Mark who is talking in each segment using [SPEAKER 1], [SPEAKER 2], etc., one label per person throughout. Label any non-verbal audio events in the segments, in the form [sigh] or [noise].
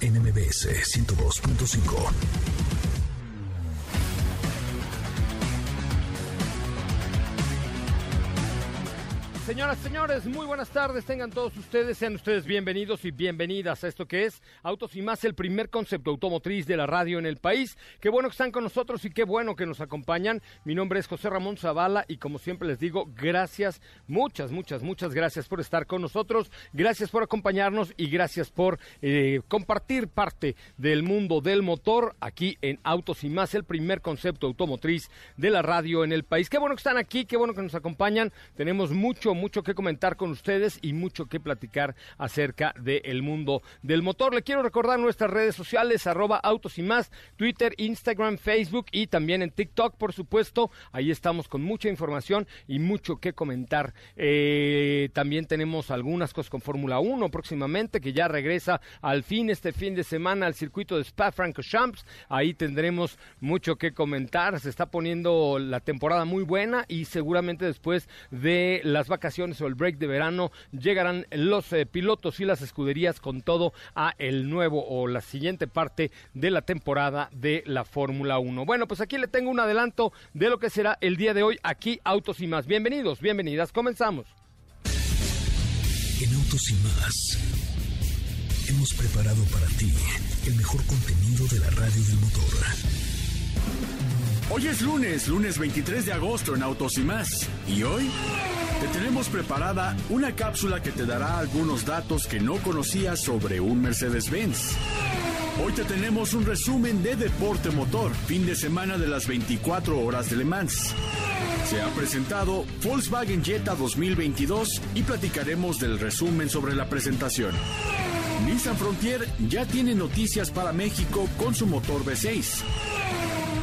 [SPEAKER 1] NMBS 102.5.
[SPEAKER 2] Señoras, señores, muy buenas tardes. Tengan todos ustedes, sean ustedes bienvenidos y bienvenidas a esto que es Autos y más, el primer concepto automotriz de la radio en el país. Qué bueno que están con nosotros y qué bueno que nos acompañan. Mi nombre es José Ramón Zavala y como siempre les digo, gracias, muchas, muchas, muchas gracias por estar con nosotros. Gracias por acompañarnos y gracias por eh, compartir parte del mundo del motor aquí en Autos y más, el primer concepto automotriz de la radio en el país. Qué bueno que están aquí, qué bueno que nos acompañan. Tenemos mucho, mucho que comentar con ustedes y mucho que platicar acerca del mundo del motor. Le quiero recordar nuestras redes sociales, arroba autos y más, Twitter, Instagram, Facebook y también en TikTok, por supuesto. Ahí estamos con mucha información y mucho que comentar. Eh, también tenemos algunas cosas con Fórmula 1 próximamente, que ya regresa al fin este fin de semana al circuito de Spa-Francorchamps. Ahí tendremos mucho que comentar. Se está poniendo la temporada muy buena y seguramente después de las vacaciones o el break de verano llegarán los eh, pilotos y las escuderías con todo a el nuevo o la siguiente parte de la temporada de la Fórmula 1. Bueno, pues aquí le tengo un adelanto de lo que será el día de hoy aquí Autos y más. Bienvenidos, bienvenidas, comenzamos.
[SPEAKER 1] En Autos y más hemos preparado para ti el mejor contenido de la radio del motor.
[SPEAKER 3] Hoy es lunes, lunes 23 de agosto en Autos y más. Y hoy te tenemos preparada una cápsula que te dará algunos datos que no conocías sobre un Mercedes-Benz. Hoy te tenemos un resumen de Deporte Motor, fin de semana de las 24 horas de Le Mans. Se ha presentado Volkswagen Jetta 2022 y platicaremos del resumen sobre la presentación. Nissan Frontier ya tiene noticias para México con su motor V6.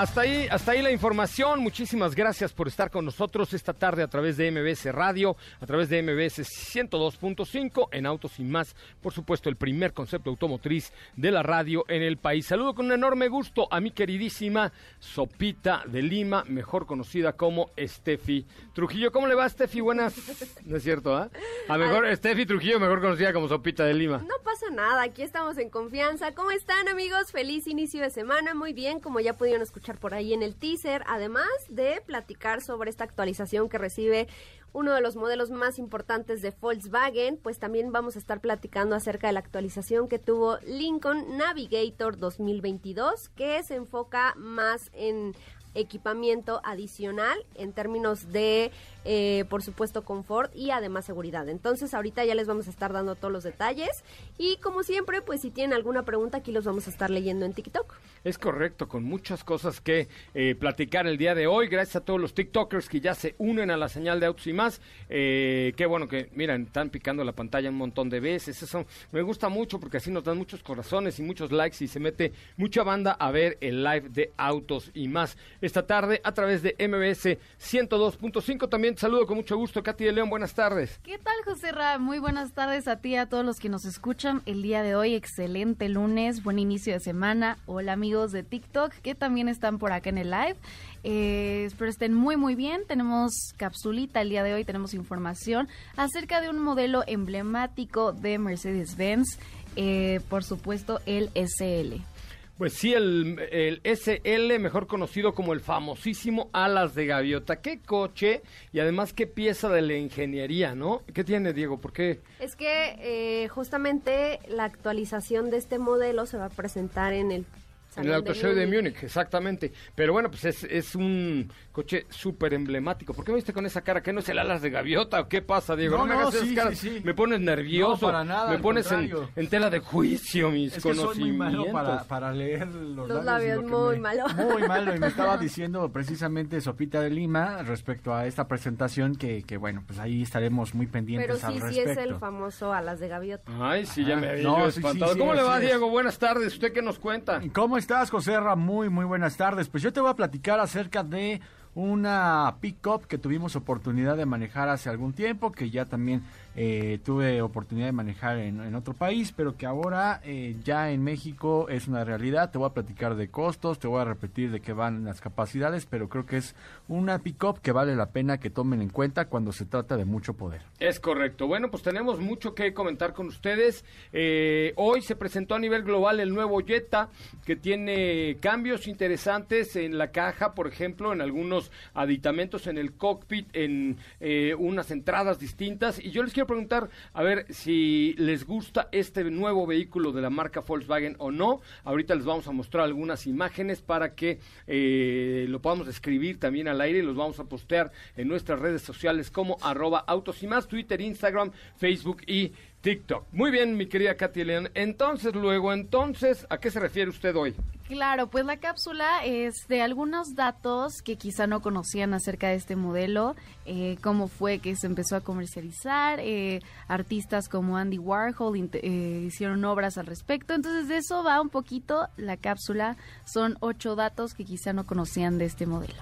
[SPEAKER 2] Hasta ahí, hasta ahí la información. Muchísimas gracias por estar con nosotros esta tarde a través de MBS Radio, a través de MBS 102.5 en Autos y más. Por supuesto, el primer concepto automotriz de la radio en el país. Saludo con un enorme gusto a mi queridísima Sopita de Lima, mejor conocida como Steffi Trujillo. ¿Cómo le va, Steffi? Buenas. [laughs] No es cierto, ¿ah? A mejor Steffi Trujillo, mejor conocida como Sopita de Lima.
[SPEAKER 4] No pasa nada, aquí estamos en confianza. ¿Cómo están, amigos? Feliz inicio de semana. Muy bien, como ya pudieron escuchar por ahí en el teaser, además de platicar sobre esta actualización que recibe uno de los modelos más importantes de Volkswagen, pues también vamos a estar platicando acerca de la actualización que tuvo Lincoln Navigator 2022, que se enfoca más en equipamiento adicional en términos de, eh, por supuesto, confort y además seguridad. Entonces, ahorita ya les vamos a estar dando todos los detalles y como siempre, pues si tienen alguna pregunta, aquí los vamos a estar leyendo en TikTok.
[SPEAKER 2] Es correcto, con muchas cosas que eh, platicar el día de hoy. Gracias a todos los TikTokers que ya se unen a la señal de autos y más. Eh, qué bueno que, miren, están picando la pantalla un montón de veces. Eso me gusta mucho porque así nos dan muchos corazones y muchos likes y se mete mucha banda a ver el live de autos y más esta tarde a través de MBS 102.5. También saludo con mucho gusto. Katy de León, buenas tardes.
[SPEAKER 5] ¿Qué tal, José Ra? Muy buenas tardes a ti y a todos los que nos escuchan el día de hoy. Excelente lunes, buen inicio de semana. Hola amigos de TikTok que también están por acá en el live. Eh, espero estén muy muy bien. Tenemos capsulita el día de hoy, tenemos información acerca de un modelo emblemático de Mercedes-Benz, eh, por supuesto el SL.
[SPEAKER 2] Pues sí, el, SL, mejor conocido como el famosísimo Alas de Gaviota. Qué coche y además qué pieza de la ingeniería, ¿no? ¿Qué tiene, Diego? ¿Por qué?
[SPEAKER 4] Es que eh, justamente la actualización de este modelo se va a presentar en el
[SPEAKER 2] en el Auto Show de Múnich, exactamente. Pero bueno, pues es, es un coche súper emblemático. ¿Por qué me viste con esa cara? ¿Qué no es el alas de gaviota? ¿O qué pasa, Diego?
[SPEAKER 6] No,
[SPEAKER 2] me
[SPEAKER 6] no,
[SPEAKER 2] hagas
[SPEAKER 6] sí,
[SPEAKER 2] esas caras.
[SPEAKER 6] sí, sí.
[SPEAKER 2] Me pones nervioso.
[SPEAKER 6] No, para nada,
[SPEAKER 2] Me pones en, tela de juicio mis
[SPEAKER 6] Es que soy muy malo
[SPEAKER 2] conocimientos.
[SPEAKER 6] para, para leer los,
[SPEAKER 4] Los labios, muy
[SPEAKER 6] me-
[SPEAKER 4] malo. [laughs]
[SPEAKER 6] Muy malo, y me estaba [laughs] diciendo precisamente Sopita de Lima respecto a esta presentación que, que bueno, pues ahí estaremos muy pendientes
[SPEAKER 4] Pero
[SPEAKER 6] al
[SPEAKER 4] sí, sí
[SPEAKER 6] respecto.
[SPEAKER 4] es el famoso Alas de Gaviota.
[SPEAKER 2] Ay, sí, ya
[SPEAKER 6] Ah,
[SPEAKER 2] me había
[SPEAKER 6] no, sí, sí,
[SPEAKER 2] espantado.
[SPEAKER 6] sí,
[SPEAKER 2] ¿Cómo le va. Diego? Buenas tardes. ¿Usted qué nos cuenta?
[SPEAKER 6] ¿Cómo estás, José? Muy, muy buenas tardes. Pues yo te voy a platicar acerca de una pick-up que tuvimos oportunidad de manejar hace algún tiempo, que ya también eh, tuve oportunidad de manejar en, otro país, pero que ahora eh, ya en México es una realidad. Te voy a platicar de costos, te voy a repetir de qué van las capacidades, pero creo que es una pick-up que vale la pena que tomen en cuenta cuando se trata de mucho poder.
[SPEAKER 2] Es correcto. Bueno, pues tenemos mucho que comentar con ustedes. Eh, hoy se presentó a nivel global el nuevo Jetta, que tiene cambios interesantes en la caja, por ejemplo, en algunos aditamentos en el cockpit, en eh, unas entradas distintas. Y yo les quiero preguntar, a ver si les gusta este nuevo vehículo de la marca Volkswagen o no. Ahorita les vamos a mostrar algunas imágenes para que eh, lo podamos escribir también al aire y los vamos a postear en nuestras redes sociales como arroba autos y más, Twitter, Instagram, Facebook y TikTok. Muy bien, mi querida Katy. Entonces, luego, entonces, ¿a qué se refiere usted hoy?
[SPEAKER 5] Claro, pues la cápsula es de algunos datos que quizá no conocían acerca de este modelo, eh, cómo fue que se empezó a comercializar, eh, artistas como Andy Warhol eh, hicieron obras al respecto, entonces de eso va un poquito la cápsula, son ocho datos que quizá no conocían de este modelo.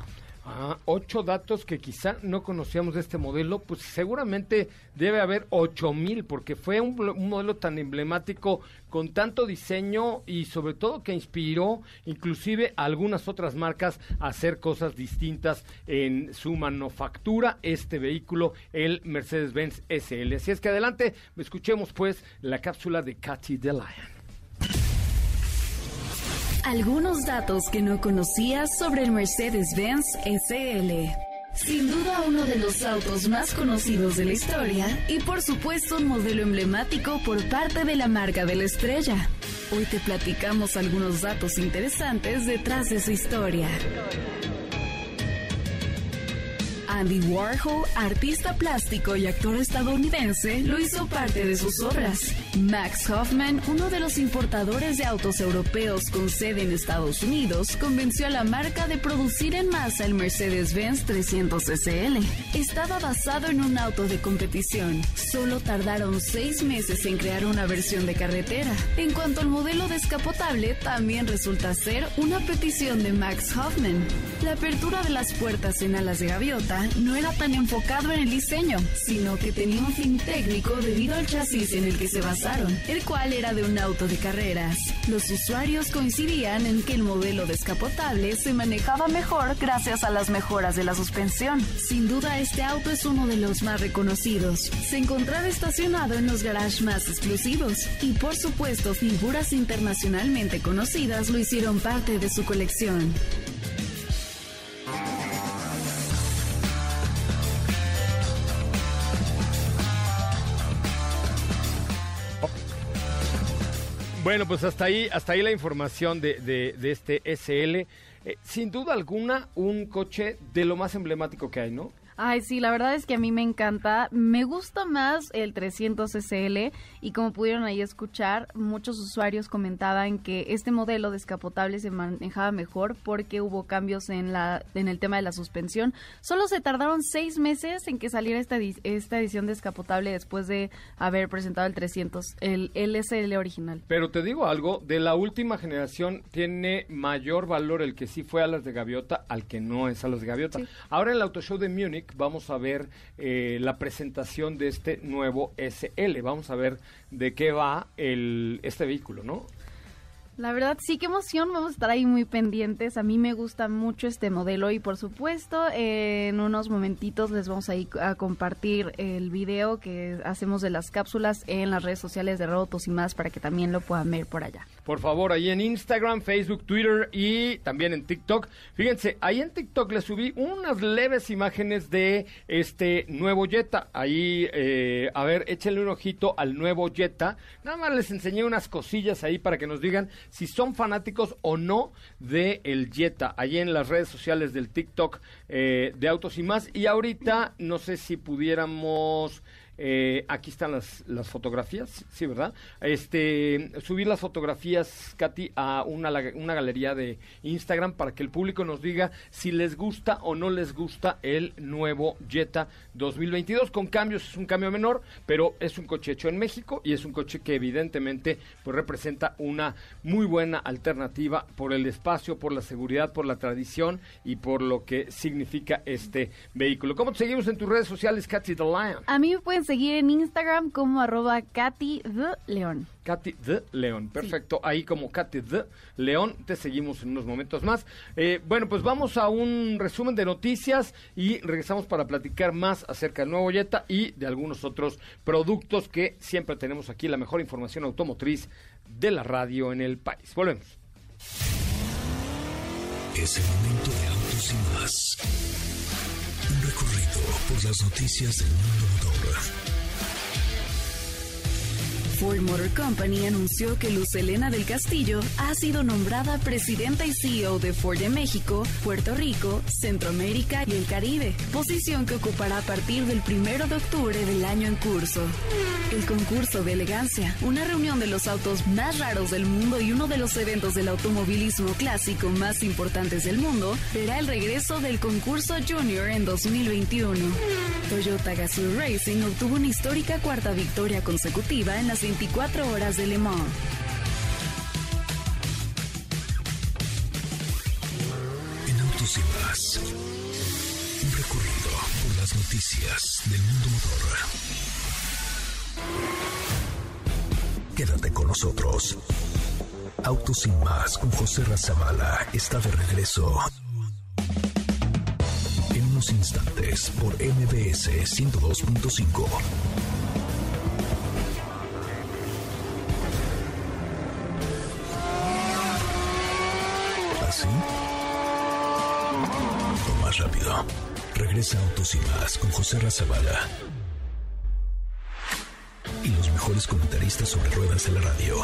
[SPEAKER 2] Ah, ocho datos que quizá no conocíamos de este modelo, pues seguramente debe haber ocho mil, porque fue un, modelo tan emblemático, con tanto diseño y sobre todo que inspiró inclusive a algunas otras marcas a hacer cosas distintas en su manufactura, este vehículo, el Mercedes-Benz SL. Así es que adelante, escuchemos pues la cápsula de Katy DeLion.
[SPEAKER 7] Algunos datos que no conocías sobre el Mercedes-Benz SL. Sin duda uno de los autos más conocidos de la historia y por supuesto un modelo emblemático por parte de la marca de la estrella. Hoy te platicamos algunos datos interesantes detrás de su historia. Andy Warhol, artista plástico y actor estadounidense, lo hizo parte de sus obras. Max Hoffman, uno de los importadores de autos europeos con sede en Estados Unidos, convenció a la marca de producir en masa el Mercedes-Benz 300 SL. Estaba basado en un auto de competición. Solo tardaron seis meses en crear una versión de carretera. En cuanto al modelo descapotable, también resulta ser una petición de Max Hoffman. La apertura de las puertas en alas de gaviota no era tan enfocado en el diseño, sino que tenía un fin técnico debido al chasis en el que se basaron, el cual era de un auto de carreras. Los usuarios coincidían en que el modelo descapotable se manejaba mejor gracias a las mejoras de la suspensión. Sin duda este auto es uno de los más reconocidos. Se encontraba estacionado en los garages más exclusivos y por supuesto figuras internacionalmente conocidas lo hicieron parte de su colección.
[SPEAKER 2] Bueno, pues hasta ahí, hasta ahí la información de, de- este SL. Eh, sin duda alguna, un coche de lo más emblemático que hay, ¿no?
[SPEAKER 5] Ay, sí, la verdad es que a mí me encanta. Me gusta más el 300 SL y como pudieron ahí escuchar, muchos usuarios comentaban que este modelo descapotable se manejaba mejor porque hubo cambios en la en el tema de la suspensión. Solo se tardaron seis meses en que saliera esta, esta edición descapotable después de haber presentado el 300, el, el SL original.
[SPEAKER 2] Pero te digo algo, de la última generación tiene mayor valor el que sí fue a las de Gaviota al que no es a las de Gaviota.
[SPEAKER 5] Sí.
[SPEAKER 2] Ahora el Auto Show de Múnich Vamos a ver eh, la presentación de este nuevo SL. Vamos a ver de qué va el, este vehículo, ¿no?
[SPEAKER 5] La verdad, sí, qué emoción. Vamos a estar ahí muy pendientes. A mí me gusta mucho este modelo y por supuesto en unos momentitos les vamos a ir a compartir el video que hacemos de las cápsulas en las redes sociales de Robotos y más para que también lo puedan ver por allá.
[SPEAKER 2] Por favor, ahí en Instagram, Facebook, Twitter y también en TikTok. Fíjense, ahí en TikTok les subí unas leves imágenes de este nuevo Jetta. Ahí, eh, a ver, échenle un ojito al nuevo Jetta. Nada más les enseñé unas cosillas ahí para que nos digan si son fanáticos o no de el Jetta. Ahí en las redes sociales del TikTok eh, de Autos y más. Y ahorita, no sé si pudiéramos... Eh, aquí están las, las fotografías, sí, ¿verdad? Este, subir las fotografías, Katy, a una, una galería de Instagram para que el público nos diga si les gusta o no les gusta el nuevo Jetta 2022. Con cambios, es un cambio menor, pero es un coche hecho en México y es un coche que evidentemente pues, representa una muy buena alternativa por el espacio, por la seguridad, por la tradición y por lo que significa este vehículo. ¿Cómo te seguimos en tus redes sociales, Katy the Lion?
[SPEAKER 5] A mí pueden seguir en Instagram como arroba Katy the León.
[SPEAKER 2] Katy de León. Perfecto. Ahí como Katy de León. Te seguimos en unos momentos más. Eh, bueno, pues vamos a un resumen de noticias y regresamos para platicar más acerca del nuevo Jetta y de algunos otros productos que siempre tenemos aquí, la mejor información automotriz de la radio en el país. Volvemos.
[SPEAKER 1] Es el momento de autos y más. Un recorrido por las noticias del mundo
[SPEAKER 7] Ford Motor Company anunció que Luz Helena del Castillo ha sido nombrada presidenta y CEO de Ford de México, Puerto Rico, Centroamérica y el Caribe, posición que ocupará a partir del primero de octubre del año en curso. El concurso de elegancia, una reunión de los autos más raros del mundo y uno de los eventos del automovilismo clásico más importantes del mundo, verá el regreso del concurso Junior en 2021. Toyota Gazoo Racing obtuvo una histórica cuarta victoria consecutiva en las 24 horas de Le Mans.
[SPEAKER 1] En autos y más. Un recorrido por las noticias del mundo motor. Quédate con nosotros. Autos y más con José Razabala está de regreso. En unos instantes por MBS 102.5. Regresa Autos y más con José Razabala. Y los mejores comentaristas sobre ruedas de la radio.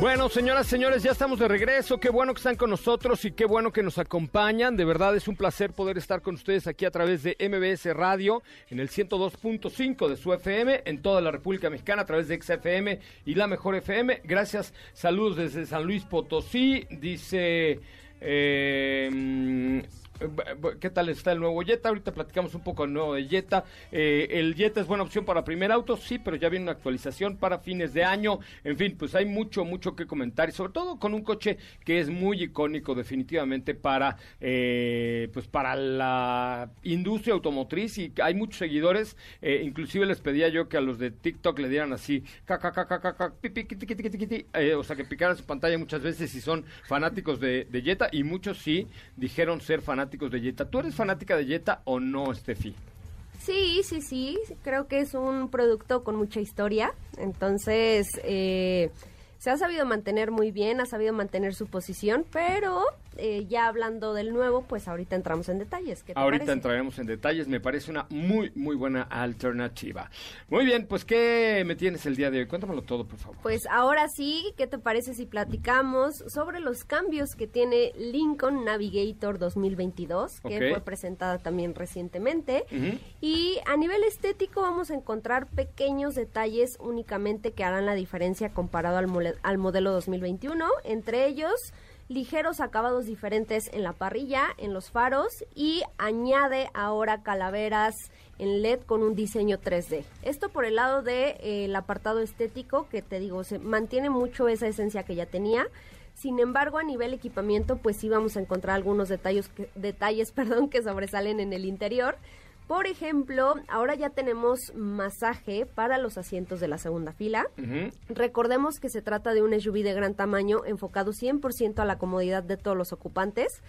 [SPEAKER 2] Bueno, señoras, señores, ya estamos de regreso. Qué bueno que están con nosotros y qué bueno que nos acompañan. De verdad es un placer poder estar con ustedes aquí a través de MBS Radio en el 102.5 de su FM en toda la República Mexicana a través de XFM y la Mejor FM. Gracias. Saludos desde San Luis Potosí. Dice. eh, ¿Qué tal está el nuevo Jetta? Ahorita platicamos un poco del nuevo de Jetta. Eh, el Jetta es buena opción para primer auto, sí, pero ya viene una actualización para fines de año. En fin, pues hay mucho, mucho que comentar y sobre todo con un coche que es muy icónico definitivamente para, eh, pues para la industria automotriz y hay muchos seguidores. Eh, inclusive les pedía yo que a los de TikTok le dieran así, o sea, que picaran su pantalla muchas veces si son fanáticos de, de Jetta y muchos sí dijeron ser fanáticos de Jetta. ¿Tú eres fanática de Jetta o no, Steffi?
[SPEAKER 4] Sí, sí, sí. Creo que es un producto con mucha historia. Entonces, eh, se ha sabido mantener muy bien, ha sabido mantener su posición, pero eh, ya hablando del nuevo, pues ahorita entramos en detalles. ¿Qué te
[SPEAKER 2] Ahorita
[SPEAKER 4] parece?
[SPEAKER 2] entraremos en detalles, me parece una muy, muy buena alternativa. Muy bien, pues ¿qué me tienes el día de hoy? Cuéntamelo todo, por favor.
[SPEAKER 4] Pues ahora sí, ¿qué te parece si platicamos sobre los cambios que tiene Lincoln Navigator 2022, que fue presentada también recientemente? Y a nivel estético vamos a encontrar pequeños detalles únicamente que harán la diferencia comparado al, mole- al modelo 2021, entre ellos ligeros acabados diferentes en la parrilla, en los faros y añade ahora calaveras en LED con un diseño 3D. Esto por el lado del de, eh, apartado estético que te digo, se mantiene mucho esa esencia que ya tenía. Sin embargo, a nivel equipamiento, pues sí vamos a encontrar algunos detalles, detalles [laughs] perdón, que sobresalen en el interior. Por ejemplo, ahora ya tenemos masaje para los asientos de la segunda fila. Recordemos que se trata de un SUV de gran tamaño enfocado 100% a la comodidad de todos los ocupantes.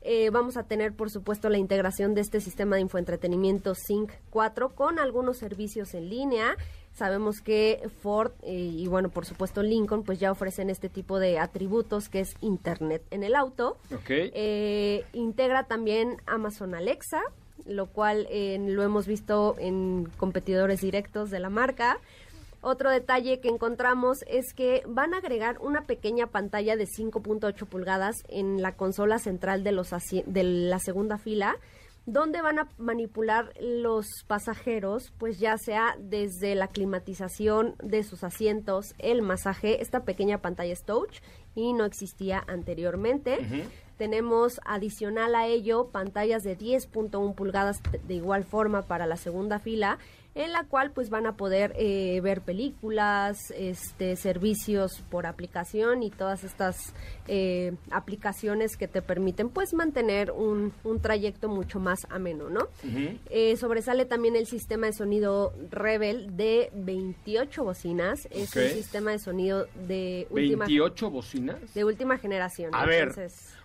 [SPEAKER 4] Eh, vamos a tener, por supuesto, la integración de este sistema de infoentretenimiento Sync 4 con algunos servicios en línea. Sabemos que Ford eh, y, bueno, por supuesto, Lincoln, pues ya ofrecen este tipo de atributos que es Internet en el auto. Eh, integra también Amazon Alexa, lo cual lo hemos visto en competidores directos de la marca. Otro detalle que encontramos es que van a agregar una pequeña pantalla de 5.8 pulgadas en la consola central de, los de la segunda fila, donde van a manipular los pasajeros, pues ya sea desde la climatización de sus asientos, el masaje, esta pequeña pantalla es touch y no existía anteriormente. Tenemos adicional a ello pantallas de 10.1 pulgadas de igual forma para la segunda fila en la cual pues van a poder eh, ver películas, este, servicios por aplicación y todas estas eh, aplicaciones que te permiten pues mantener un, un trayecto mucho más ameno, ¿no? Eh, sobresale también el sistema de sonido Rebel de 28 bocinas, es un sistema de sonido de
[SPEAKER 2] última... ¿28 bocinas?
[SPEAKER 4] De última generación.
[SPEAKER 2] A ver,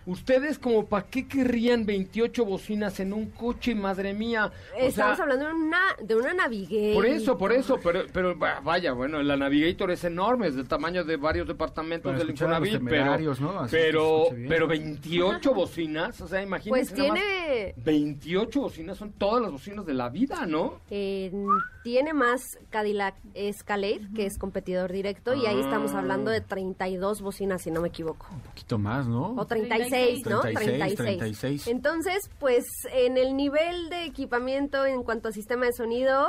[SPEAKER 2] ¿ustedes como para qué querrían 28 bocinas en un coche, madre mía?
[SPEAKER 4] Estamos hablando de una, de una Navigator.
[SPEAKER 2] Por eso, por eso, pero, pero vaya, bueno, la Navigator es enorme, es del tamaño de varios departamentos del Infonavit, pero, pero, pero 28 bocinas, o sea, imagínense.
[SPEAKER 4] Pues tiene...
[SPEAKER 2] 28 bocinas son todas las bocinas de la vida, ¿no?
[SPEAKER 4] tiene más Cadillac Escalade, que es competidor directo, y ahí estamos ah. hablando de 32 bocinas, si no me equivoco.
[SPEAKER 6] Un poquito más, ¿no?
[SPEAKER 4] O 36, ¿no? 36, 36. Entonces, pues en el nivel de equipamiento en cuanto a sistema de sonido,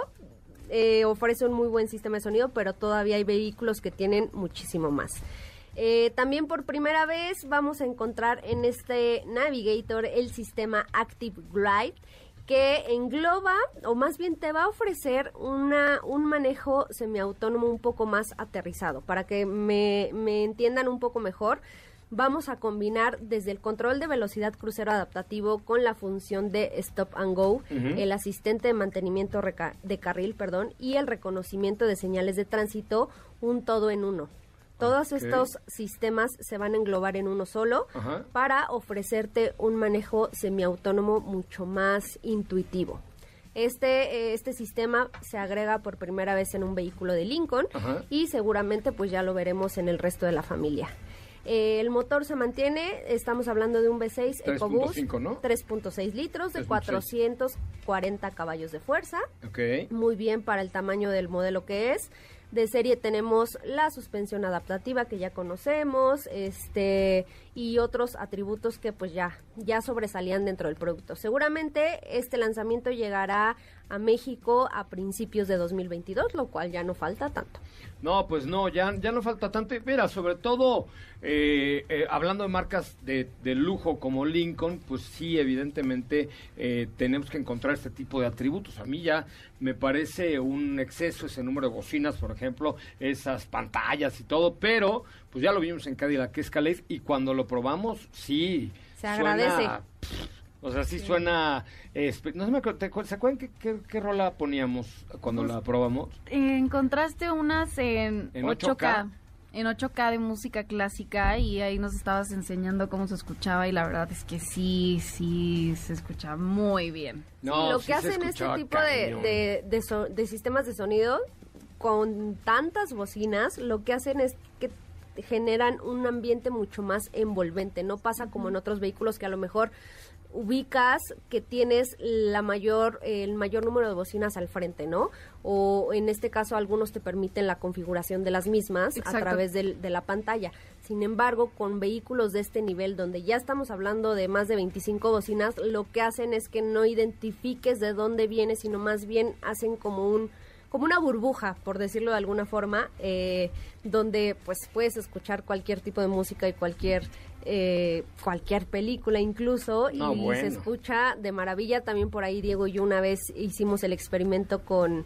[SPEAKER 4] eh, ofrece un muy buen sistema de sonido, pero todavía hay vehículos que tienen muchísimo más. Eh, también por primera vez vamos a encontrar en este Navigator el sistema Active Glide que engloba o más bien te va a ofrecer una, un manejo semiautónomo un poco más aterrizado. Para que me, me entiendan un poco mejor, vamos a combinar desde el control de velocidad crucero adaptativo con la función de stop and go, el asistente de mantenimiento de carril, perdón, y el reconocimiento de señales de tránsito, un todo en uno. Todos estos sistemas se van a englobar en uno solo para ofrecerte un manejo semiautónomo mucho más intuitivo. Este, eh, este sistema se agrega por primera vez en un vehículo de Lincoln y seguramente pues ya lo veremos en el resto de la familia. Eh, el motor se mantiene, estamos hablando de un V6 EcoBoost, 3.6 litros de 440 caballos de fuerza. Muy bien para el tamaño del modelo que es. De serie tenemos la suspensión adaptativa que ya conocemos, este y otros atributos que pues ya ya sobresalían dentro del producto. Seguramente este lanzamiento llegará a México a principios de 2022, lo cual ya no falta tanto.
[SPEAKER 2] No, pues no, ya, ya no falta tanto. Mira, sobre todo eh, eh, hablando de marcas de, lujo como Lincoln, pues sí, evidentemente eh, tenemos que encontrar este tipo de atributos. A mí ya me parece un exceso ese número de bocinas, por ejemplo, esas pantallas y todo, pero pues ya lo vimos en Cadillac Escalade y cuando lo probamos, sí.
[SPEAKER 4] Se agradece.
[SPEAKER 2] O sea, sí, suena... no se me ¿Se acuerdan qué, qué, rola poníamos cuando pues, la probamos?
[SPEAKER 5] encontraste unas en, 8K. En 8K de música clásica y ahí nos estabas enseñando cómo se escuchaba y la verdad es que sí, sí, se escucha muy bien.
[SPEAKER 4] No, lo que hacen este tipo de, de, de sistemas de sonido con tantas bocinas, lo que hacen es que generan un ambiente mucho más envolvente. No pasa como en otros vehículos que a lo mejor ubicas que tienes la mayor el mayor número de bocinas al frente, ¿no? O en este caso algunos te permiten la configuración de las mismas a través de la pantalla. Sin embargo, con vehículos de este nivel donde ya estamos hablando de más de 25 bocinas, lo que hacen es que no identifiques de dónde viene, sino más bien hacen como un como una burbuja, por decirlo de alguna forma, eh, donde pues puedes escuchar cualquier tipo de música y cualquier eh, cualquier película incluso y se escucha de maravilla. También por ahí Diego y yo una vez hicimos el experimento con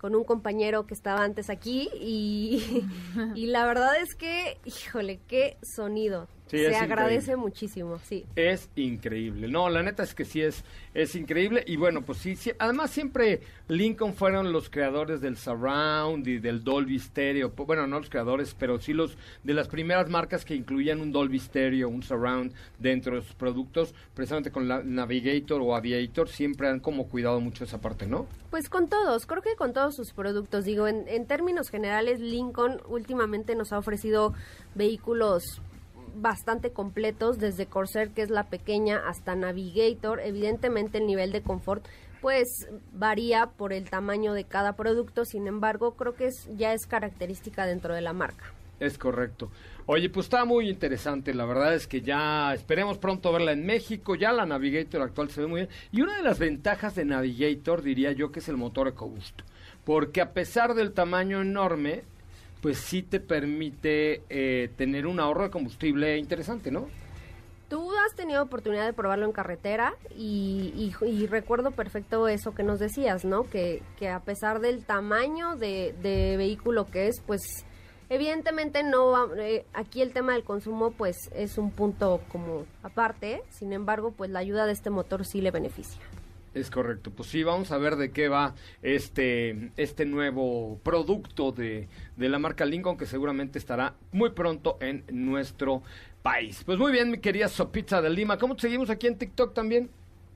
[SPEAKER 4] con un compañero que estaba antes aquí y, [laughs] y la verdad es que, híjole, qué sonido.
[SPEAKER 2] Sí,
[SPEAKER 4] Se agradece
[SPEAKER 2] increíble.
[SPEAKER 4] muchísimo, sí.
[SPEAKER 2] Es increíble. No, la neta es que sí es, es increíble. Y bueno, pues sí, sí, además siempre Lincoln fueron los creadores del surround y del Dolby Stereo. Bueno, no los creadores, pero sí los de las primeras marcas que incluían un Dolby Stereo, un surround dentro de sus productos. Precisamente con la Navigator o Aviator siempre han como cuidado mucho esa parte, ¿no?
[SPEAKER 4] Pues con todos, creo que con todos sus productos. Digo, en, en términos generales, Lincoln últimamente nos ha ofrecido vehículos bastante completos, desde Corsair, que es la pequeña, hasta Navigator. Evidentemente el nivel de confort pues varía por el tamaño de cada producto, sin embargo, creo que es, ya es característica dentro de la marca.
[SPEAKER 2] Es correcto. Oye, pues está muy interesante. La verdad es que ya esperemos pronto verla en México. Ya la Navigator actual se ve muy bien. Y una de las ventajas de Navigator, diría yo, que es el motor EcoBoost. Porque a pesar del tamaño enorme, pues sí te permite eh, tener un ahorro de combustible interesante, ¿no?
[SPEAKER 4] Tú has tenido oportunidad de probarlo en carretera y, recuerdo perfecto eso que nos decías, ¿no? Que, a pesar del tamaño de, de vehículo que es, pues evidentemente no eh, aquí el tema del consumo pues es un punto como aparte, sin embargo pues la ayuda de este motor sí le beneficia.
[SPEAKER 2] Es correcto. Pues sí, vamos a ver de qué va este, este nuevo producto de, de la marca Lincoln que seguramente estará muy pronto en nuestro país. Pues muy bien, mi querida Sopita de Lima. ¿Cómo te seguimos aquí en TikTok también?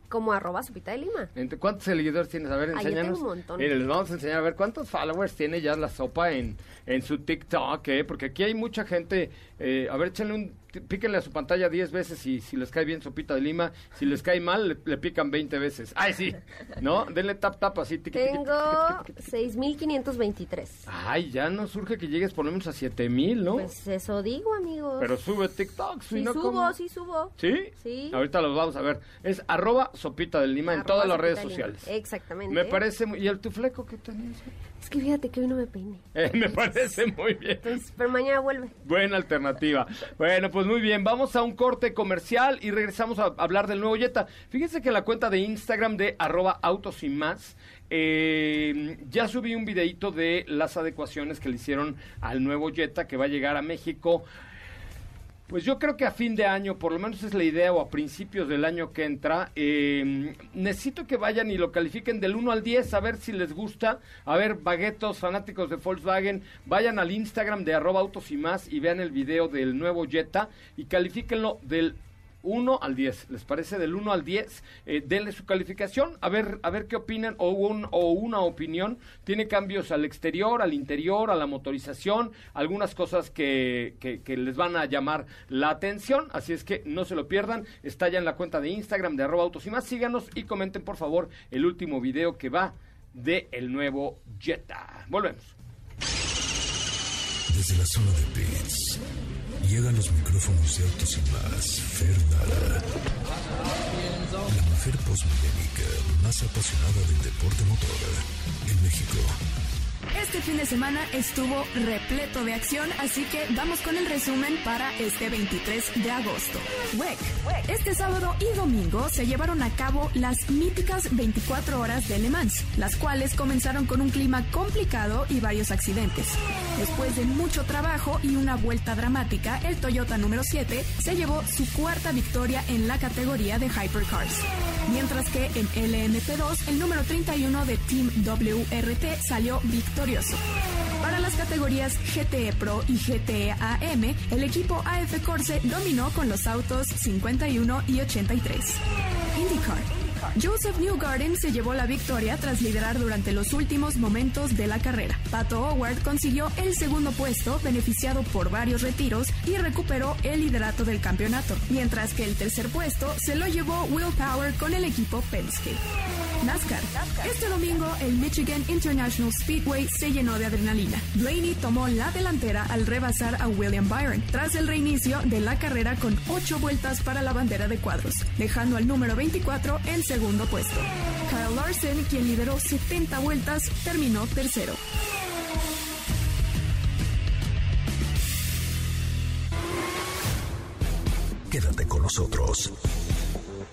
[SPEAKER 4] Como arroba sopita de lima.
[SPEAKER 2] ¿Cuántos seguidores tienes? A ver, enséñanos.
[SPEAKER 4] tengo un montón.
[SPEAKER 2] Les vamos a enseñar a ver cuántos followers tiene ya la sopa en, en su TikTok, ¿eh? Porque aquí hay mucha gente. eh, a ver, échenle un. Píquenle a su pantalla 10 veces y si les cae bien sopita de lima. Si les cae mal, le, le pican 20 veces. ¡Ay, sí! ¿No? Denle tap, tap así. tiqui,
[SPEAKER 4] Tengo
[SPEAKER 2] tiqui, tiqui, tiqui.
[SPEAKER 4] 6523.
[SPEAKER 2] Ay, ya no surge que llegues por lo menos a 7000, ¿no?
[SPEAKER 4] Pues eso digo, amigos.
[SPEAKER 2] Pero sube TikTok, si
[SPEAKER 4] sí
[SPEAKER 2] no,
[SPEAKER 4] subo, sí subo.
[SPEAKER 2] ¿Sí?
[SPEAKER 4] Sí.
[SPEAKER 2] Ahorita los vamos a ver. Es arroba sopita de lima en todas las redes sociales.
[SPEAKER 4] Exactamente.
[SPEAKER 2] Me parece muy... ¿Y el tufleco qué tenías?
[SPEAKER 4] Es que fíjate que hoy no me peiné. [laughs]
[SPEAKER 2] Eh, me parece muy bien.
[SPEAKER 4] Entonces, pero mañana vuelve.
[SPEAKER 2] Buena alternativa. Bueno, pues muy bien. Vamos a un corte comercial y regresamos a hablar del nuevo Jetta. Fíjense que la cuenta de Instagram de arroba autos y más eh, ya subí un videito de las adecuaciones que le hicieron al nuevo Jetta que va a llegar a México. Pues yo creo que a fin de año, por lo menos es la idea, o a principios del año que entra, eh, necesito que vayan y lo califiquen del 1 al 10, a ver si les gusta. A ver, baguetos, fanáticos de Volkswagen, vayan al Instagram de arroba autos y más y vean el video del nuevo Jetta y califíquenlo del 1 al 10, ¿les parece? Del 1 al 10, eh, denle su calificación, a ver, a ver qué opinan, o, un- o una opinión. Tiene cambios al exterior, al interior, a la motorización, algunas cosas que, que- les van a llamar la atención, así es que no se lo pierdan. Está ya en la cuenta de Instagram de arroba autos y más. Síganos y comenten, por favor, el último video que va de el nuevo Jetta. Volvemos.
[SPEAKER 1] Desde la zona de pits, llegan los micrófonos de autos y más. Fernanda. La mujer posmilénica más apasionada del deporte motor en México.
[SPEAKER 7] Este fin de semana estuvo repleto de acción, así que vamos con el resumen para este 23 de agosto. WEC. Este sábado y domingo se llevaron a cabo las míticas 24 horas de Le Mans, las cuales comenzaron con un clima complicado y varios accidentes. Después de mucho trabajo y una vuelta dramática, el Toyota número 7 se llevó su cuarta victoria en la categoría de Hypercars. Mientras que en LMP2 el número 31 de Team WRT salió victorioso. Para las categorías GTE Pro y GTE AM, el equipo AF Corse dominó con los autos 51 y 83. IndyCar. Joseph Newgarden se llevó la victoria tras liderar durante los últimos momentos de la carrera. Pato Howard consiguió el segundo puesto, beneficiado por varios retiros y recuperó el liderato del campeonato, mientras que el tercer puesto se lo llevó Will Power con el equipo Penske. NASCAR. Este domingo el Michigan International Speedway se llenó de adrenalina. Blaney tomó la delantera al rebasar a William Byron tras el reinicio de la carrera con ocho vueltas para la bandera de cuadros, dejando al número 24 en segundo puesto. Kyle Larson, quien lideró 70 vueltas, terminó tercero.
[SPEAKER 1] Quédate con nosotros.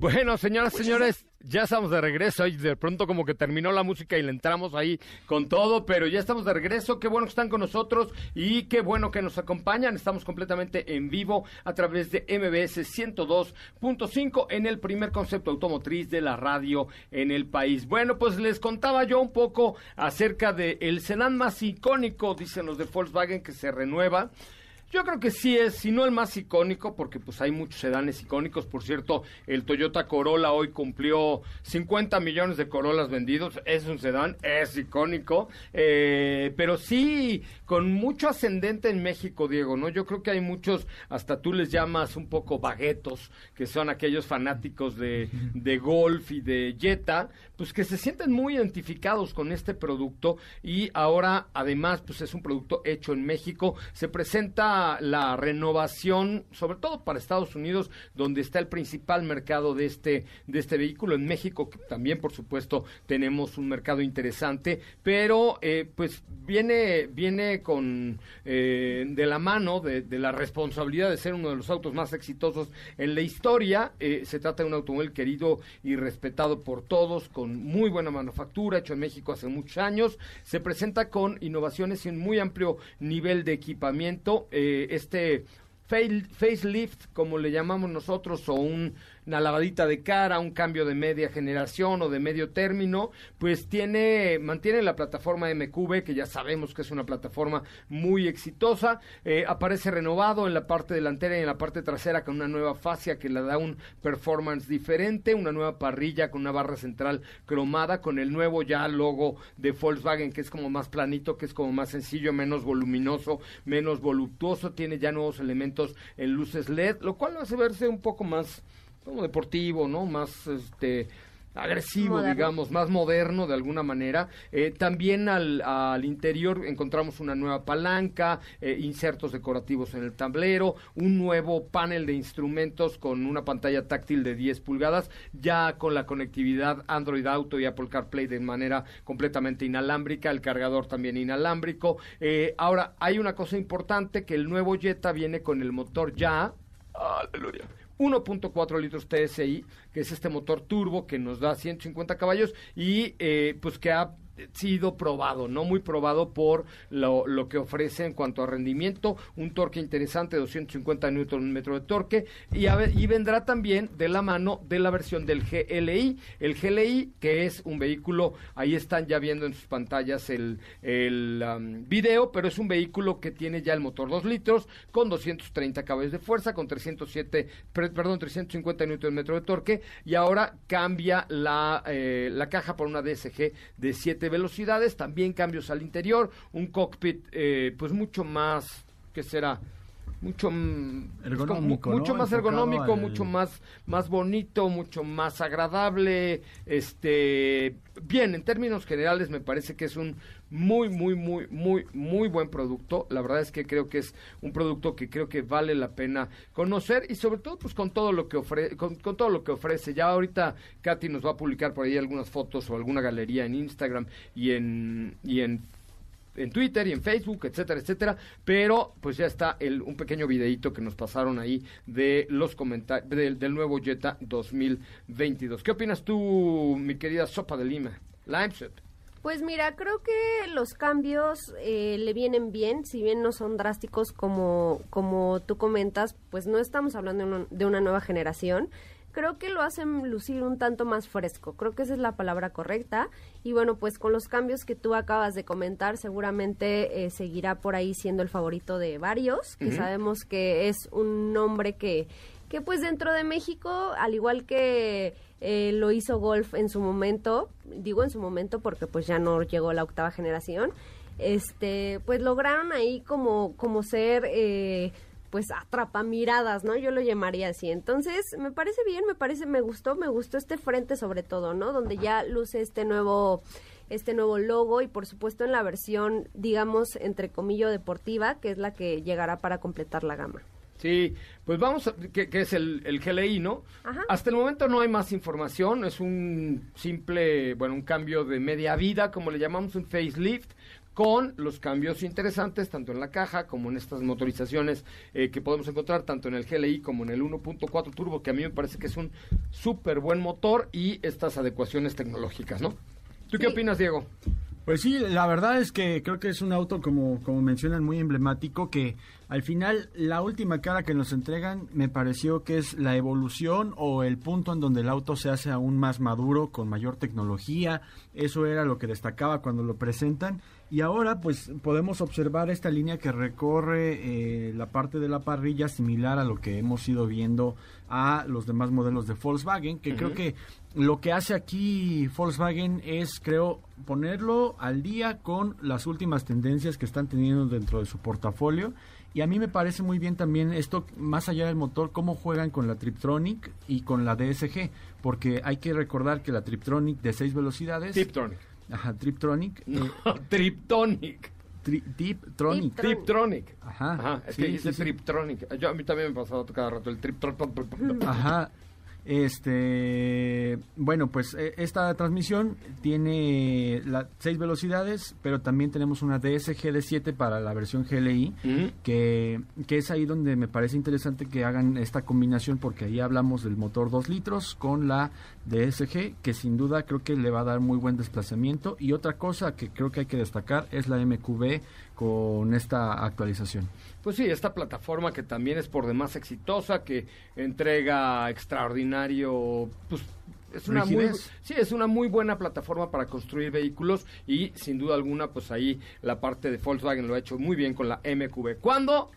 [SPEAKER 2] Bueno, señoras, señores, ya estamos de regreso. Y de pronto como que terminó la música y le entramos ahí con todo, pero ya estamos de regreso. Qué bueno que están con nosotros y qué bueno que nos acompañan. Estamos completamente en vivo a través de MBS 102.5 en el primer concepto automotriz de la radio en el país. Bueno, pues les contaba yo un poco acerca del el sedán más icónico, dicen los de Volkswagen, que se renueva. Yo creo que sí es, si no el más icónico, porque pues hay muchos sedanes icónicos. Por cierto, el Toyota Corolla hoy cumplió 50 millones de Corollas vendidos. Es un sedán, es icónico. Eh, pero sí, con mucho ascendente en México, Diego, ¿no? Yo creo que hay muchos, hasta tú les llamas un poco baguetos, que son aquellos fanáticos de, de golf y de Jetta, pues que se sienten muy identificados con este producto y ahora además pues es un producto hecho en México. Se presenta la renovación, sobre todo para Estados Unidos, donde está el principal mercado de este, de este vehículo. En México también, por supuesto, tenemos un mercado interesante, pero eh, pues viene, viene con eh, de la mano de, la responsabilidad de ser uno de los autos más exitosos en la historia. Eh, se trata de un automóvil querido y respetado por todos, con muy buena manufactura, hecho en México hace muchos años. Se presenta con innovaciones y un muy amplio nivel de equipamiento. Este facelift, como le llamamos nosotros, o un una lavadita de cara, un cambio de media generación o de medio término, pues tiene, mantiene la plataforma MQB, que ya sabemos que es una plataforma muy exitosa, eh, aparece renovado en la parte delantera y en la parte trasera con una nueva fascia que le da un performance diferente, una nueva parrilla con una barra central cromada, con el nuevo ya logo de Volkswagen, que es como más planito, que es como más sencillo, menos voluminoso, menos voluptuoso, tiene ya nuevos elementos en luces LED, lo cual lo hace verse un poco más como deportivo, ¿no? Más este agresivo, digamos, más moderno de alguna manera. Eh, también al, al, interior encontramos una nueva palanca, eh, insertos decorativos en el tablero, un nuevo panel de instrumentos con una pantalla táctil de 10 pulgadas, ya con la conectividad Android Auto y Apple CarPlay de manera completamente inalámbrica, el cargador también inalámbrico. Eh, ahora, hay una cosa importante, que el nuevo Jetta viene con el motor ya, aleluya 1.4 litros TSI, que es este motor turbo que nos da 150 caballos y eh, pues que ha sido probado, no muy probado por lo, lo, que ofrece en cuanto a rendimiento, un torque interesante, 250 Nm de torque, y, y vendrá también de la mano de la versión del GLI, el GLI que es un vehículo, ahí están ya viendo en sus pantallas el, el um, video, pero es un vehículo que tiene ya el motor 2 litros, con 230 caballos de fuerza, con 307, perdón, 350 Nm de torque, y ahora cambia la, eh, la caja por una DSG de 7 velocidades, también cambios al interior, un cockpit eh, pues mucho más, ¿qué será? mucho mm, ergonómico, mucho más ergonómico, mucho más más bonito, mucho más agradable, este bien, en términos generales me parece que es un muy muy muy muy muy buen producto. La verdad es que creo que es un producto que creo que vale la pena conocer y sobre todo pues con todo lo que ofrece con, todo lo que ofrece. Ya ahorita Katy nos va a publicar por ahí algunas fotos o alguna galería en Instagram y en y en en Twitter y en Facebook, etcétera, etcétera, pero pues ya está el, un pequeño videito que nos pasaron ahí de los comentarios del, nuevo Jetta 2022. ¿Qué opinas tú, mi querida Sopa de Lima? Limeset.
[SPEAKER 4] Pues mira, creo que los cambios eh, le vienen bien, si bien no son drásticos como, como tú comentas, pues no estamos hablando de una nueva generación creo que lo hacen lucir un tanto más fresco. Creo que esa es la palabra correcta. Y bueno, pues con los cambios que tú acabas de comentar, seguramente eh, seguirá por ahí siendo el favorito de varios, que sabemos que es un nombre que, que pues dentro de México, al igual que eh, lo hizo Golf en su momento, digo en su momento porque pues ya no llegó la octava generación, este, pues lograron ahí como, como ser... Eh, pues atrapa miradas, ¿no? Yo lo llamaría así. Entonces, me parece bien, me parece, me gustó, me gustó este frente sobre todo, ¿no? Donde ya luce este nuevo este nuevo logo y por supuesto en la versión, digamos, entre comillas deportiva, que es la que llegará para completar la gama.
[SPEAKER 2] Sí, pues vamos, a, que, es el, el, GLI, ¿no?
[SPEAKER 4] Ajá.
[SPEAKER 2] Hasta el momento no hay más información, es un simple, bueno, un cambio de media vida, como le llamamos, un facelift, con los cambios interesantes, tanto en la caja como en estas motorizaciones eh, que podemos encontrar, tanto en el GLI como en el 1.4 Turbo, que a mí me parece que es un súper buen motor y estas adecuaciones tecnológicas, ¿no? ¿Tú qué opinas, Diego?
[SPEAKER 6] Pues sí, la verdad es que creo que es un auto, como, como mencionan, muy emblemático, que al final la última cara que nos entregan me pareció que es la evolución o el punto en donde el auto se hace aún más maduro, con mayor tecnología. Eso era lo que destacaba cuando lo presentan. Y ahora pues podemos observar esta línea que recorre eh, la parte de la parrilla similar a lo que hemos ido viendo a los demás modelos de Volkswagen, que creo que lo que hace aquí Volkswagen es, creo, ponerlo al día con las últimas tendencias que están teniendo dentro de su portafolio. Y a mí me parece muy bien también esto, más allá del motor, cómo juegan con la Triptronic y con la DSG, porque hay que recordar que la Triptronic de seis velocidades...
[SPEAKER 2] Triptronic.
[SPEAKER 6] Ajá, Triptronic.
[SPEAKER 2] No, eh, [laughs] Triptonic.
[SPEAKER 6] Tri, Triptronic.
[SPEAKER 2] Triptronic.
[SPEAKER 6] Ajá.
[SPEAKER 2] Ajá. Es que dice sí, Triptronic. Yo, a mí también me ha pasado cada rato el Triptronic.
[SPEAKER 6] Ajá. Este, bueno, pues e, esta transmisión tiene las seis velocidades, pero también tenemos una DSG de 7 para la versión GLI, que, que es ahí donde me parece interesante que hagan esta combinación, porque ahí hablamos del motor 2 litros con la DSG, que sin duda creo que le va a dar muy buen desplazamiento. Y otra cosa que creo que hay que destacar es la MQB con esta actualización.
[SPEAKER 2] Pues sí, esta plataforma que también es por demás exitosa, que entrega extraordinario, pues es una muy sí es una muy buena plataforma para construir vehículos y sin duda alguna pues ahí la parte de Volkswagen lo ha hecho muy bien con la MQB. ¿Cuándo?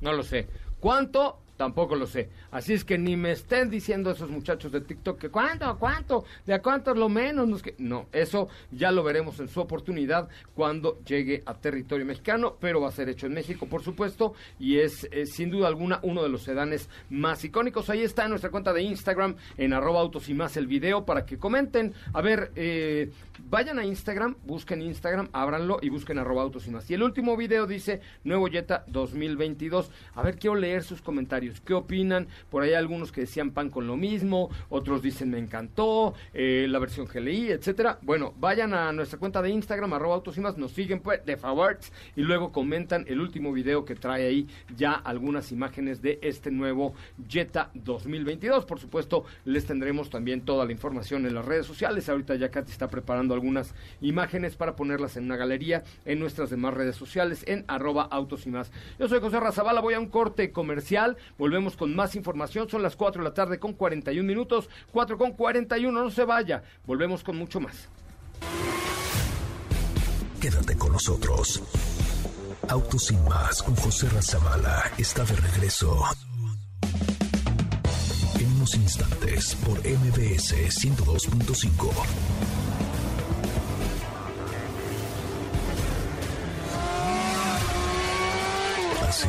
[SPEAKER 2] No lo sé. ¿Cuánto? Tampoco lo sé. Así es que ni me estén diciendo esos muchachos de TikTok que cuánto, cuánto, de a cuánto es lo menos. No, que... no, eso ya lo veremos en su oportunidad cuando llegue a territorio mexicano, pero va a ser hecho en México, por supuesto, y es sin duda alguna uno de los sedanes más icónicos. Ahí está en nuestra cuenta de Instagram, en arroba autos y más el video, para que comenten. A ver, eh, vayan a Instagram, busquen Instagram, ábranlo y busquen arroba autos y más. Y el último video dice Nuevo Jetta 2022. A ver, quiero leer sus comentarios. ¿Qué opinan? Por ahí algunos que decían pan con lo mismo, otros dicen me encantó, eh, la versión GLI, etcétera. Bueno, vayan a nuestra cuenta de Instagram, arroba autos y más, nos siguen pues, de favor, y luego comentan el último video que trae ahí ya algunas imágenes de este nuevo Jetta 2022. Por supuesto, les tendremos también toda la información en las redes sociales. Ahorita ya Katy está preparando algunas imágenes para ponerlas en una galería en nuestras demás redes sociales en arroba autos y más. Yo soy José Razabala, voy a un corte comercial. Volvemos con más información. Son las 4 de la tarde con 41 minutos. 4 con 41. No se vaya. Volvemos con mucho más.
[SPEAKER 1] Quédate con nosotros. Autos sin más con José Razabala está de regreso. En unos instantes por MBS 102.5. ¿Así?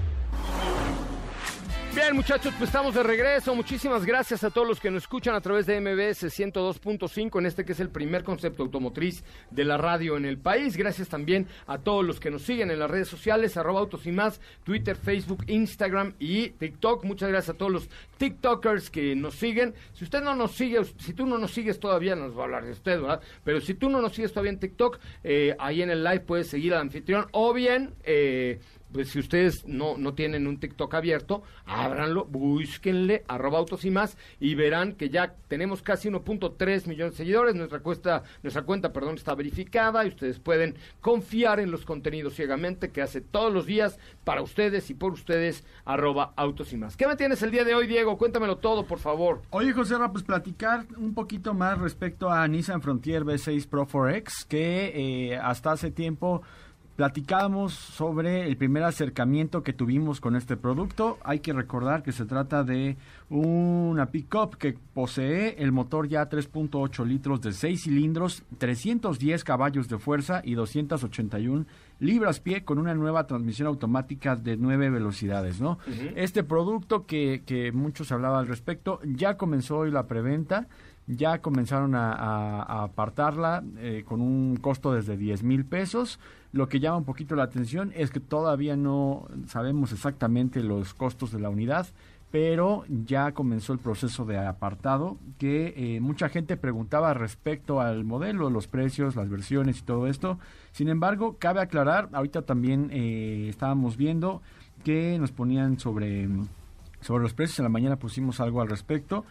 [SPEAKER 2] Bien, muchachos, pues estamos de regreso. Muchísimas gracias a todos los que nos escuchan a través de MBS 102.5 en este que es el primer concepto automotriz de la radio en el país. Gracias también a todos los que nos siguen en las redes sociales, arroba autos y más, Twitter, Facebook, Instagram y TikTok. Muchas gracias a todos los TikTokers que nos siguen. Si usted no nos sigue, si tú no nos sigues todavía, nos va a hablar de usted, ¿verdad? Pero si tú no nos sigues todavía en TikTok, eh, ahí en el live puedes seguir al anfitrión o bien... Eh, pues si ustedes no, no tienen un TikTok abierto, ábranlo, búsquenle, arroba autos y más, y verán que ya tenemos casi 1.3 millones de seguidores, nuestra cuenta, nuestra cuenta, perdón, está verificada y ustedes pueden confiar en los contenidos ciegamente que hace todos los días para ustedes y por ustedes, arroba autos y más. ¿Qué me tienes el día de hoy, Diego? Cuéntamelo todo, por favor.
[SPEAKER 6] Oye, José, pues platicar un poquito más respecto a Nissan Frontier V6 Pro 4X, que eh, hasta hace tiempo platicábamos sobre el primer acercamiento que tuvimos con este producto. Hay que recordar que se trata de una pickup que posee el motor ya 3.8 litros de 6 cilindros, 310 caballos de fuerza y 281 libras pie con una nueva transmisión automática de 9 velocidades, ¿no? Este producto que, que muchos hablaban al respecto ya comenzó hoy la preventa ya comenzaron a, apartarla eh, con un costo desde 10 mil pesos. Lo que llama un poquito la atención es que todavía no sabemos exactamente los costos de la unidad, pero ya comenzó el proceso de apartado que eh, mucha gente preguntaba respecto al modelo, los precios, las versiones y todo esto. Sin embargo, cabe aclarar, ahorita también eh, estábamos viendo que nos ponían sobre, sobre los precios, en la mañana pusimos algo al respecto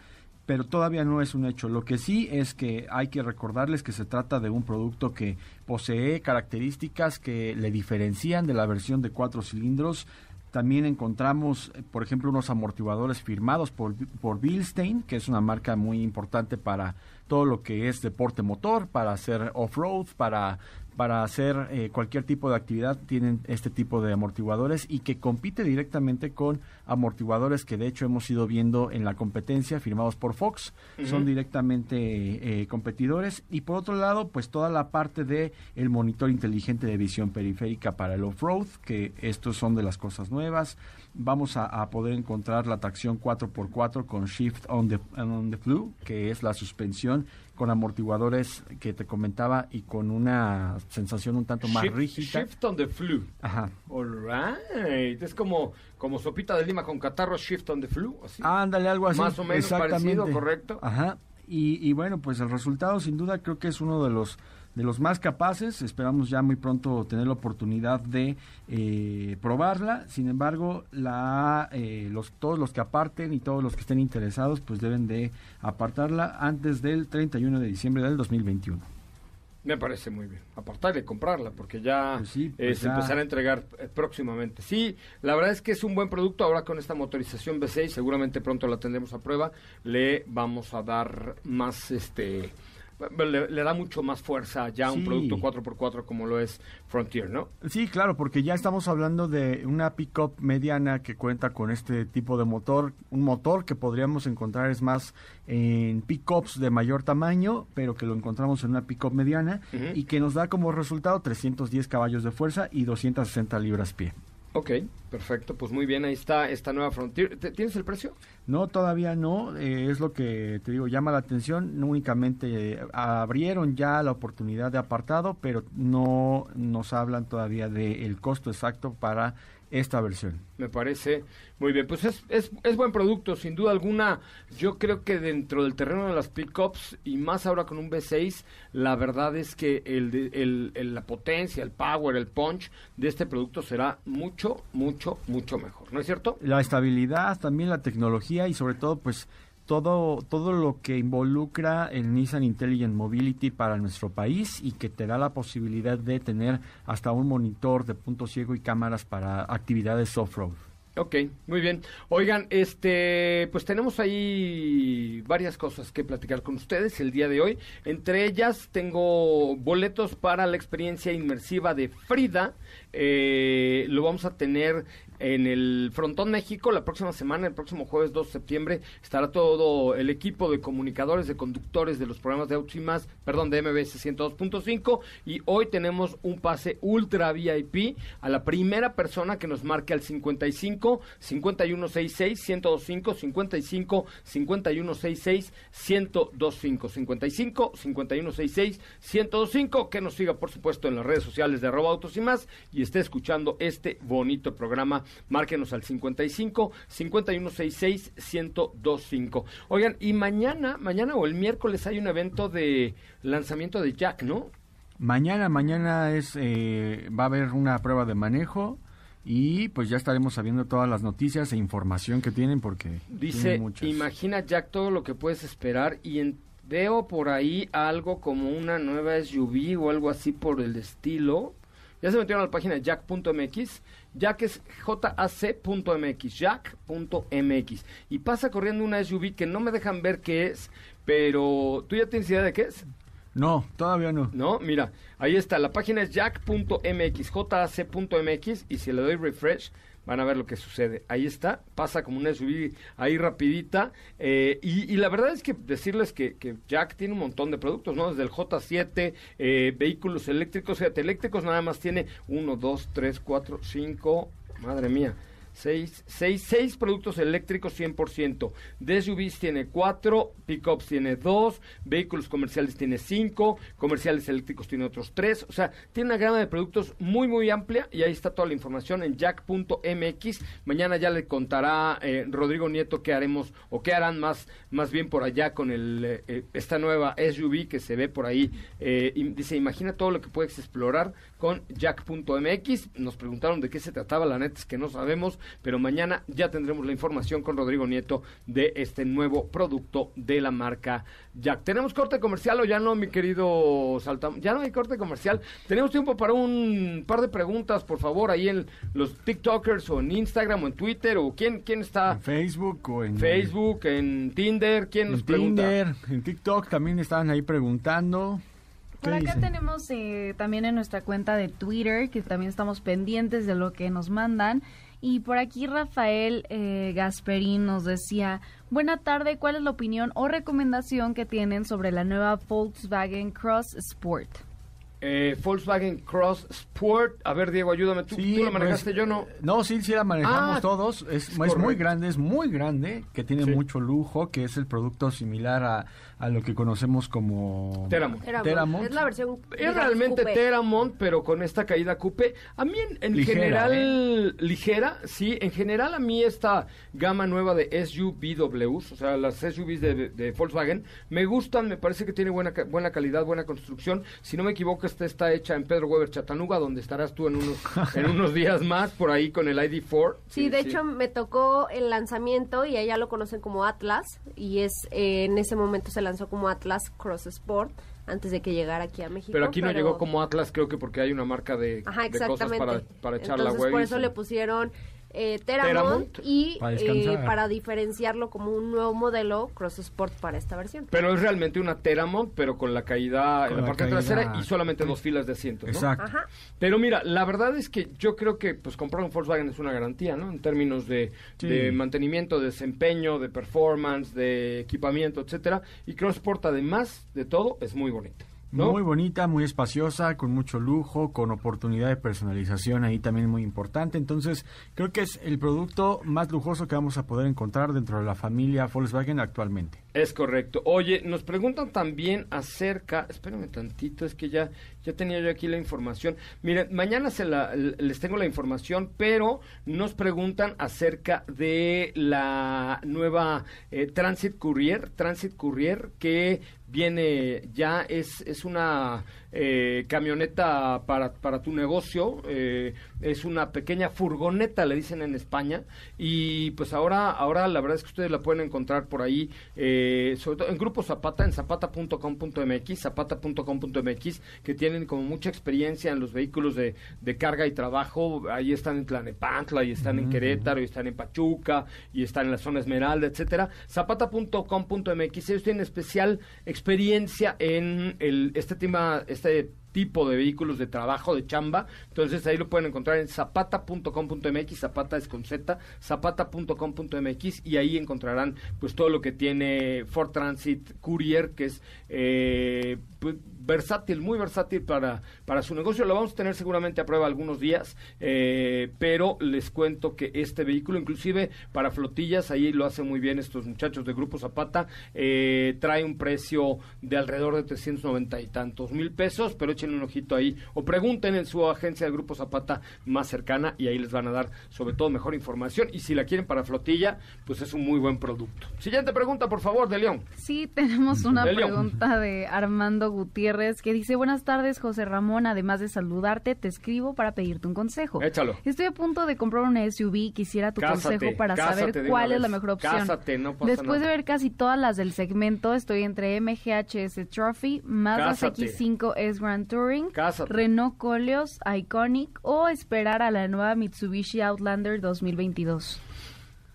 [SPEAKER 6] pero todavía no es un hecho. Lo que sí es que hay que recordarles que se trata de un producto que posee características que le diferencian de la versión de cuatro cilindros. También encontramos, por ejemplo, unos amortiguadores firmados por, por Bilstein, que es una marca muy importante para todo lo que es deporte motor, para hacer off-road, para para hacer eh, cualquier tipo de actividad tienen este tipo de amortiguadores y que compite directamente con amortiguadores que de hecho hemos ido viendo en la competencia firmados por Fox. Son directamente eh, competidores. Y por otro lado pues toda la parte de el monitor inteligente de visión periférica para el off-road que estos son de las cosas nuevas vamos a, poder encontrar la tracción 4x4 con shift on the, on the flu que es la suspensión con amortiguadores que te comentaba y con una sensación un tanto más rígida.
[SPEAKER 2] Shift on the flu.
[SPEAKER 6] Ajá.
[SPEAKER 2] All right. Es como, como sopita de lima con catarro, shift on the flu. Así.
[SPEAKER 6] Ándale, algo así.
[SPEAKER 2] Más o menos parecido, correcto.
[SPEAKER 6] Ajá. Y, y bueno, pues el resultado sin duda creo que es uno de los de los más capaces. Esperamos ya muy pronto tener la oportunidad de eh, probarla. Sin embargo, la, eh, los, todos los que aparten y todos los que estén interesados, pues deben de apartarla antes del 31 de diciembre del 2021.
[SPEAKER 2] Me parece muy bien. Apartar y comprarla, porque ya
[SPEAKER 6] pues sí,
[SPEAKER 2] pues se empezará a entregar eh, próximamente. Sí, la verdad es que es un buen producto. Ahora con esta motorización V6, seguramente pronto la tendremos a prueba. Le vamos a dar más este le, da mucho más fuerza ya un producto 4x4 como lo es Frontier, ¿no?
[SPEAKER 6] Sí, claro, porque ya estamos hablando de una pickup mediana que cuenta con este tipo de motor, un motor que podríamos encontrar es más en pickups de mayor tamaño, pero que lo encontramos en una pickup mediana y que nos da como resultado 310 caballos de fuerza y 260 libras pie.
[SPEAKER 2] Ok, perfecto, pues muy bien, ahí está esta nueva Frontier. ¿Tienes el precio?
[SPEAKER 6] No, todavía no, eh, es lo que te digo, llama la atención, no únicamente eh, abrieron ya la oportunidad de apartado, pero no nos hablan todavía del costo exacto para esta versión.
[SPEAKER 2] Me parece muy bien. Pues es, es, es, buen producto, sin duda alguna. Yo creo que dentro del terreno de las pickups y más ahora con un V6, la verdad es que el, el, la potencia, el power, el punch de este producto será mucho, mucho, mucho mejor. ¿No es cierto?
[SPEAKER 6] La estabilidad, también la tecnología y sobre todo, pues todo, todo lo que involucra el Nissan Intelligent Mobility para nuestro país y que te da la posibilidad de tener hasta un monitor de punto ciego y cámaras para actividades off-road.
[SPEAKER 2] Ok, muy bien. Oigan, este, pues tenemos ahí varias cosas que platicar con ustedes el día de hoy. Entre ellas tengo boletos para la experiencia inmersiva de Frida. Eh, lo vamos a tener en el Frontón México la próxima semana, el próximo jueves 2 de septiembre, estará todo el equipo de comunicadores, de conductores de los programas de Autos y Más, perdón, de MBS 102.5 y hoy tenemos un pase ultra VIP a la primera persona que nos marque al 55 5166 1025 55 5166 1025 55 5166 1025 que nos siga por supuesto en las redes sociales de arroba autos y más esté escuchando este bonito programa Márquenos al 55 5166 1025. Oigan, y mañana, mañana o el miércoles hay un evento de lanzamiento de Jack, ¿no?
[SPEAKER 6] Mañana, mañana es eh, va a haber una prueba de manejo y pues ya estaremos sabiendo todas las noticias e información que tienen porque
[SPEAKER 2] dice imagina Jack todo lo que puedes esperar y veo por ahí algo como una nueva SUV o algo así por el estilo ya se metieron a la página de jack.mx Jack es jac.mx, jack.mx. Y pasa corriendo una SUV que no me dejan ver qué es, pero ¿tú ya tienes idea de qué es?
[SPEAKER 6] No, todavía no.
[SPEAKER 2] No, mira, ahí está, la página es jack.mx, jac.mx y si le doy refresh van a ver lo que sucede. Ahí está, pasa como una SUV ahí rapidita eh, y, y, la verdad es que decirles que, que, Jack tiene un montón de productos, ¿no? Desde el J7, eh, vehículos eléctricos, sea, eléctricos nada más tiene uno, dos, tres, cuatro, cinco, madre mía. Seis, seis, seis productos eléctricos 100%. De SUVs tiene cuatro, pickups tiene dos, vehículos comerciales tiene cinco, comerciales eléctricos tiene otros tres. O sea, tiene una gama de productos muy, muy amplia y ahí está toda la información en jack.mx. Mañana ya le contará eh, Rodrigo Nieto qué haremos o qué harán más, más bien por allá con el, eh, esta nueva SUV que se ve por ahí. Eh, y dice, imagina todo lo que puedes explorar con jack.mx. Nos preguntaron de qué se trataba, la neta es que no sabemos pero mañana ya tendremos la información con Rodrigo Nieto de este nuevo producto de la marca Jack. ¿Tenemos corte comercial o ya no, mi querido Saltam? Ya no hay corte comercial. Tenemos tiempo para un par de preguntas, por favor, ahí en los TikTokers o en Instagram o en Twitter o quién, quién está.
[SPEAKER 6] En Facebook o en
[SPEAKER 2] Facebook, en Tinder, ¿quién
[SPEAKER 6] en
[SPEAKER 2] nos pregunta?
[SPEAKER 6] Tinder, en TikTok también estaban ahí preguntando.
[SPEAKER 5] Por acá dicen? tenemos eh, también en nuestra cuenta de Twitter, que también estamos pendientes de lo que nos mandan. Y por aquí Rafael eh, Gasperín nos decía, buena tarde, ¿cuál es la opinión o recomendación que tienen sobre la nueva Volkswagen Cross Sport?
[SPEAKER 2] Eh, Volkswagen Cross Sport. A ver, Diego, ayúdame. ¿Tú,
[SPEAKER 6] sí,
[SPEAKER 2] ¿tú la manejaste?
[SPEAKER 6] Pues,
[SPEAKER 2] yo no.
[SPEAKER 6] No, sí, sí la manejamos
[SPEAKER 2] Ah,
[SPEAKER 6] todos. Es, es muy grande, es muy grande, que tiene
[SPEAKER 2] Sí.
[SPEAKER 6] mucho lujo, que es el producto similar a, a lo que conocemos como...
[SPEAKER 2] Teramont.
[SPEAKER 4] Teramont.
[SPEAKER 6] Teramont.
[SPEAKER 4] Es la versión.
[SPEAKER 2] Es realmente
[SPEAKER 4] coupé.
[SPEAKER 2] Teramont, pero con esta caída coupe. A mí en, en
[SPEAKER 6] Ligera,
[SPEAKER 2] general, ligera, sí. En general a mí esta gama nueva de SUVWs, o sea, las SUVs de, de Volkswagen, me gustan, me parece que tiene buena, buena calidad, buena construcción. Si no me equivoco, esta está hecha en Pedro Weber Chattanooga, donde estarás tú en unos, [laughs] en unos días más, por ahí con el ID4.
[SPEAKER 4] Sí, de hecho me tocó el lanzamiento y allá lo conocen como Atlas y es eh, en ese momento se lanzó como Atlas Cross Sport antes de que llegara aquí a México.
[SPEAKER 2] Pero aquí no llegó como Atlas, creo que porque hay una marca de,
[SPEAKER 4] Ajá,
[SPEAKER 2] de cosas para, para echar la web.
[SPEAKER 4] por eso le pusieron eh, Teramont,
[SPEAKER 2] Teramont.
[SPEAKER 4] y
[SPEAKER 6] Para
[SPEAKER 4] eh, para diferenciarlo como un nuevo modelo Cross Sport para esta versión.
[SPEAKER 2] Pero es realmente una Teramont, pero con la caída
[SPEAKER 6] Con
[SPEAKER 2] en la
[SPEAKER 6] la
[SPEAKER 2] parte
[SPEAKER 6] caída-
[SPEAKER 2] trasera y solamente dos filas de asientos, ¿no?
[SPEAKER 6] Exacto.
[SPEAKER 4] Ajá.
[SPEAKER 2] Pero mira, la verdad es que yo creo que pues comprar un Volkswagen es una garantía, ¿no? En términos de,
[SPEAKER 6] Sí.
[SPEAKER 2] de mantenimiento, de desempeño, de performance, de equipamiento, etcétera. Y Crossport, además de todo, es muy bonita. ¿No?
[SPEAKER 6] Muy bonita, muy espaciosa, con mucho lujo, con oportunidad de personalización ahí también muy importante. Entonces, creo que es el producto más lujoso que vamos a poder encontrar dentro de la familia Volkswagen actualmente.
[SPEAKER 2] Es correcto. Oye, nos preguntan también acerca, espérame tantito, es que ya, ya tenía yo aquí la información. Miren, mañana se la, les tengo la información, pero nos preguntan acerca de la nueva eh, Transit Courier, Transit Courier que viene ya, es, es una eh, camioneta para, para tu negocio, eh, es una pequeña furgoneta, le dicen en España, y pues ahora, ahora la verdad es que ustedes la pueden encontrar por ahí, eh, sobre todo en Grupo Zapata, en zapata.com.mx, zapata.com.mx, que tienen como mucha experiencia en los vehículos de, de carga y trabajo, ahí están en Tlanepantla, y están en Querétaro, y están en Pachuca, y están en la zona Esmeralda, etcétera, zapata.com.mx, ellos tienen especial experiencia en el, este tema, este tipo de vehículos de trabajo, de chamba. Entonces ahí lo pueden encontrar en zapata.com.mx, zapata es con Z, zapata.com.mx y ahí encontrarán pues todo lo que tiene Ford Transit Courier, que es eh, pues, versátil, muy versátil para, para su negocio. Lo vamos a tener seguramente a prueba algunos días, eh, pero les cuento que este vehículo, inclusive para flotillas, ahí lo hacen muy bien estos muchachos de Grupo Zapata, eh, trae un precio de alrededor de 390 y tantos mil pesos, pero echen un ojito ahí o pregunten en su agencia de Grupo Zapata más cercana y ahí les van a dar sobre todo mejor información y si la quieren para flotilla, pues es un muy buen producto. Siguiente pregunta, por favor, de León.
[SPEAKER 5] Sí, tenemos una
[SPEAKER 2] De
[SPEAKER 5] pregunta de Armando Gutiérrez que dice, buenas tardes José Ramón, además de saludarte, te escribo para pedirte un consejo.
[SPEAKER 2] Échalo.
[SPEAKER 5] Estoy a punto de comprar una SUV y quisiera tu
[SPEAKER 2] Cásate,
[SPEAKER 5] consejo para
[SPEAKER 2] cásate
[SPEAKER 5] saber cuál es la mejor opción.
[SPEAKER 2] Cásate, no pasa
[SPEAKER 5] Después
[SPEAKER 2] nada.
[SPEAKER 5] de ver casi todas las del segmento, estoy entre MGHS Trophy, Mazda
[SPEAKER 2] Cásate.
[SPEAKER 5] CX-5 S Grand Touring. Renault Coleos Iconic o esperar a la nueva Mitsubishi Outlander 2022.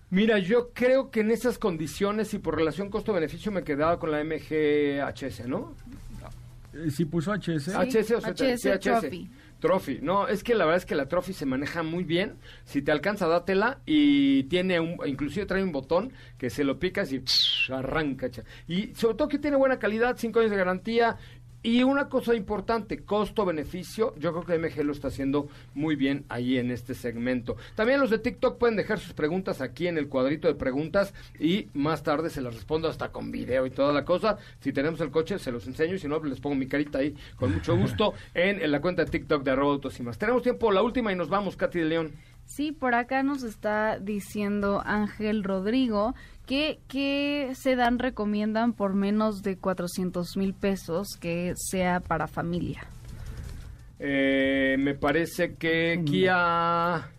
[SPEAKER 2] Mira, yo creo que en esas condiciones y por relación costo-beneficio me quedaba con la MGHS, ¿no?
[SPEAKER 6] Eh, Sí puso HS.
[SPEAKER 2] HS o
[SPEAKER 5] HS
[SPEAKER 2] sí, HS.
[SPEAKER 5] Trophy.
[SPEAKER 2] Trophy. No, es que la verdad es que la Trophy se maneja muy bien. Si te alcanza, dátela. Y tiene un, inclusive trae un botón que se lo picas y arranca. cha. Y sobre todo que tiene buena calidad, 5 años de garantía. Y una cosa importante, costo-beneficio, yo creo que MG lo está haciendo muy bien ahí en este segmento. También los de TikTok pueden dejar sus preguntas aquí en el cuadrito de preguntas y más tarde se las respondo hasta con video y toda la cosa. Si tenemos el coche, se los enseño y si no, les pongo mi carita ahí con mucho gusto [laughs] en, en la cuenta de TikTok de arroba autos y más. Tenemos tiempo, la última y nos vamos, Katy de León.
[SPEAKER 5] Sí, por acá nos está diciendo Ángel Rodrigo que, que sedán recomiendan por menos de 400 mil pesos que sea para familia.
[SPEAKER 2] Eh, me parece que Kia...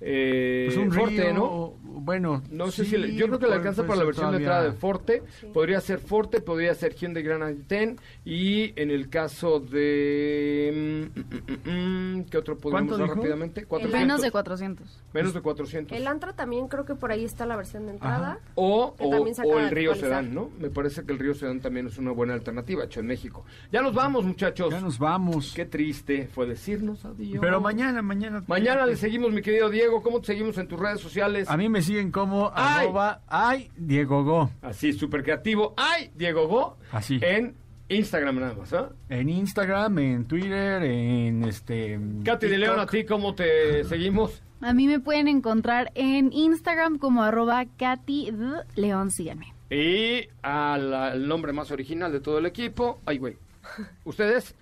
[SPEAKER 2] Eh,
[SPEAKER 6] Pues un
[SPEAKER 2] Forte,
[SPEAKER 6] Río,
[SPEAKER 2] ¿no?
[SPEAKER 6] bueno,
[SPEAKER 2] No sé
[SPEAKER 6] sí,
[SPEAKER 2] si le- yo creo que le alcanza para la versión de entrada de Forte, podría ser Forte, podría ser Hyundai Grand i10 y en el caso de mm, mm, mm, ¿qué otro podríamos
[SPEAKER 6] ¿Cuánto
[SPEAKER 2] dar
[SPEAKER 6] dijo?
[SPEAKER 2] rápidamente? 400.
[SPEAKER 5] Menos de 400.
[SPEAKER 2] Menos de 400.
[SPEAKER 4] El Antra también creo que por ahí está la versión de entrada.
[SPEAKER 2] O, o, el
[SPEAKER 4] de
[SPEAKER 2] Río. Sedán, ¿no? Me parece que el Río Sedán también es una buena alternativa, hecho en México. Ya nos vamos, muchachos.
[SPEAKER 6] Ya nos vamos.
[SPEAKER 2] Qué triste fue decirnos adiós.
[SPEAKER 6] Pero mañana, mañana.
[SPEAKER 2] Mañana le seguimos, mi querido Diego. ¿Cómo te seguimos en tus redes sociales?
[SPEAKER 6] A mí me siguen como
[SPEAKER 2] Ay.
[SPEAKER 6] arroba ay Diego Go.
[SPEAKER 2] Así, súper creativo. ¡Ay! Diego Go.
[SPEAKER 6] Así.
[SPEAKER 2] En Instagram nada más, ¿ah?
[SPEAKER 6] En Instagram, en Twitter, en este.
[SPEAKER 2] Katy de León, ¿a ti cómo te seguimos?
[SPEAKER 5] A mí me pueden encontrar en Instagram como arroba Katy. León, síganme.
[SPEAKER 2] Y al, al nombre más original de todo el equipo. Ay, güey. [laughs] ¿Ustedes?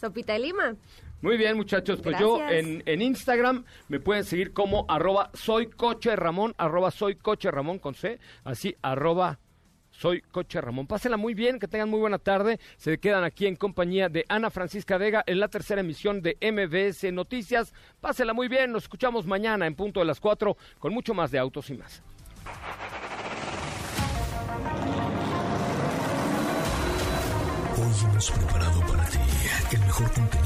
[SPEAKER 4] Sopita de Lima.
[SPEAKER 2] Muy bien, muchachos. Pues yo en, en Instagram me pueden seguir como arroba soy coche Ramón, arroba soy coche Ramón con C, así arroba soy coche Ramón. Pásenla muy bien, que tengan muy buena tarde. Se quedan aquí en compañía de Ana Francisca Vega en la tercera emisión de MBS Noticias. Pásenla muy bien, nos escuchamos mañana en punto de las 4 con mucho más de autos y más.
[SPEAKER 1] Hoy hemos preparado para ti el mejor contenido